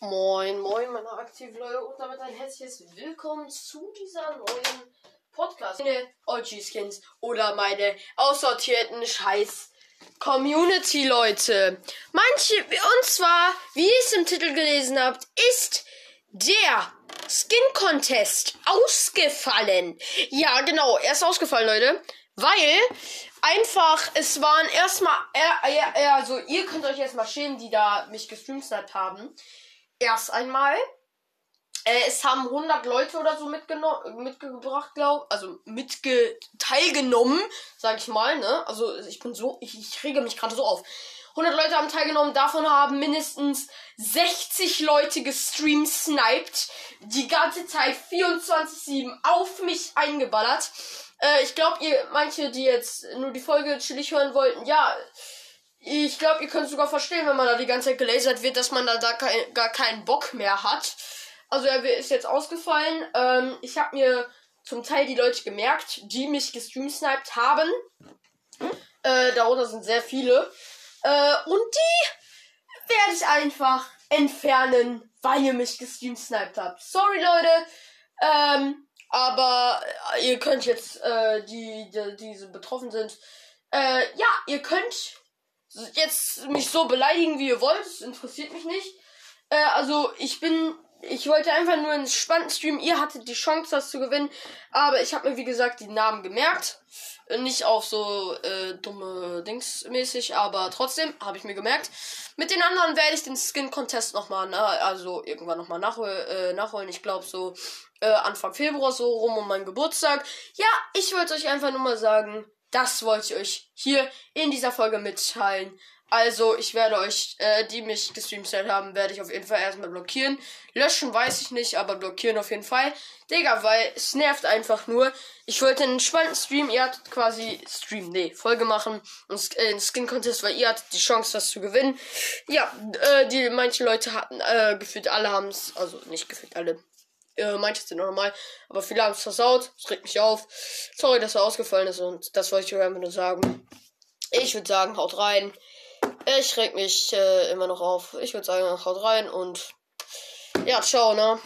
Moin, moin, meine aktiven Leute und damit ein herzliches Willkommen zu dieser neuen Podcast. Meine OG-Skins oder meine aussortierten Scheiß Community-Leute. Manche, und zwar, wie ihr es im Titel gelesen habt, ist der Skin Contest ausgefallen. Ja, genau, er ist ausgefallen, Leute. Weil einfach, es waren erstmal, also ihr könnt euch erstmal schämen, die da mich gestreamt haben erst einmal. Äh, es haben 100 Leute oder so mitgebracht, glaube also mitge teilgenommen, sag ich mal, ne? Also ich bin so, ich, ich rege mich gerade so auf. 100 Leute haben teilgenommen, davon haben mindestens 60 Leute gestreamt, sniped, die ganze Zeit 24-7 auf mich eingeballert. Äh, ich glaube, ihr, manche, die jetzt nur die Folge chillig hören wollten, ja, ich glaube, ihr könnt sogar verstehen, wenn man da die ganze Zeit gelasert wird, dass man da, da kein, gar keinen Bock mehr hat. Also er ist jetzt ausgefallen. Ähm, ich habe mir zum Teil die Leute gemerkt, die mich gestreamsniped haben. Äh, darunter sind sehr viele. Äh, und die werde ich einfach entfernen, weil ihr mich gestreamsniped habt. Sorry, Leute. Ähm, aber ihr könnt jetzt, äh, die, die diese betroffen sind, äh, ja, ihr könnt jetzt mich so beleidigen, wie ihr wollt. Das interessiert mich nicht. Äh, also ich bin, ich wollte einfach nur einen spannenden Stream. Ihr hattet die Chance, das zu gewinnen. Aber ich habe mir, wie gesagt, die Namen gemerkt. Nicht auf so äh, dumme Dings mäßig, aber trotzdem habe ich mir gemerkt. Mit den anderen werde ich den Skin Contest nochmal, also irgendwann nochmal nachhol äh, nachholen. Ich glaube so äh, Anfang Februar so rum um meinen Geburtstag. Ja, ich wollte euch einfach nur mal sagen, das wollte ich euch hier in dieser Folge mitteilen. Also, ich werde euch, äh, die mich gestreamt haben, werde ich auf jeden Fall erstmal blockieren. Löschen weiß ich nicht, aber blockieren auf jeden Fall. Digga, weil es nervt einfach nur. Ich wollte einen spannenden Stream, ihr hattet quasi Stream, nee, Folge machen und äh, Skin Contest, weil ihr hattet die Chance, das zu gewinnen. Ja, äh, die manche Leute hatten, äh, gefühlt alle haben es, also nicht gefühlt alle, äh, manche normal, aber viele haben es versaut. Das regt mich auf. Sorry, dass er ausgefallen ist und das wollte ich euch einfach nur sagen. Ich würde sagen, haut rein. Ich reg mich äh, immer noch auf. Ich würde sagen, haut rein und ja, ciao, ne?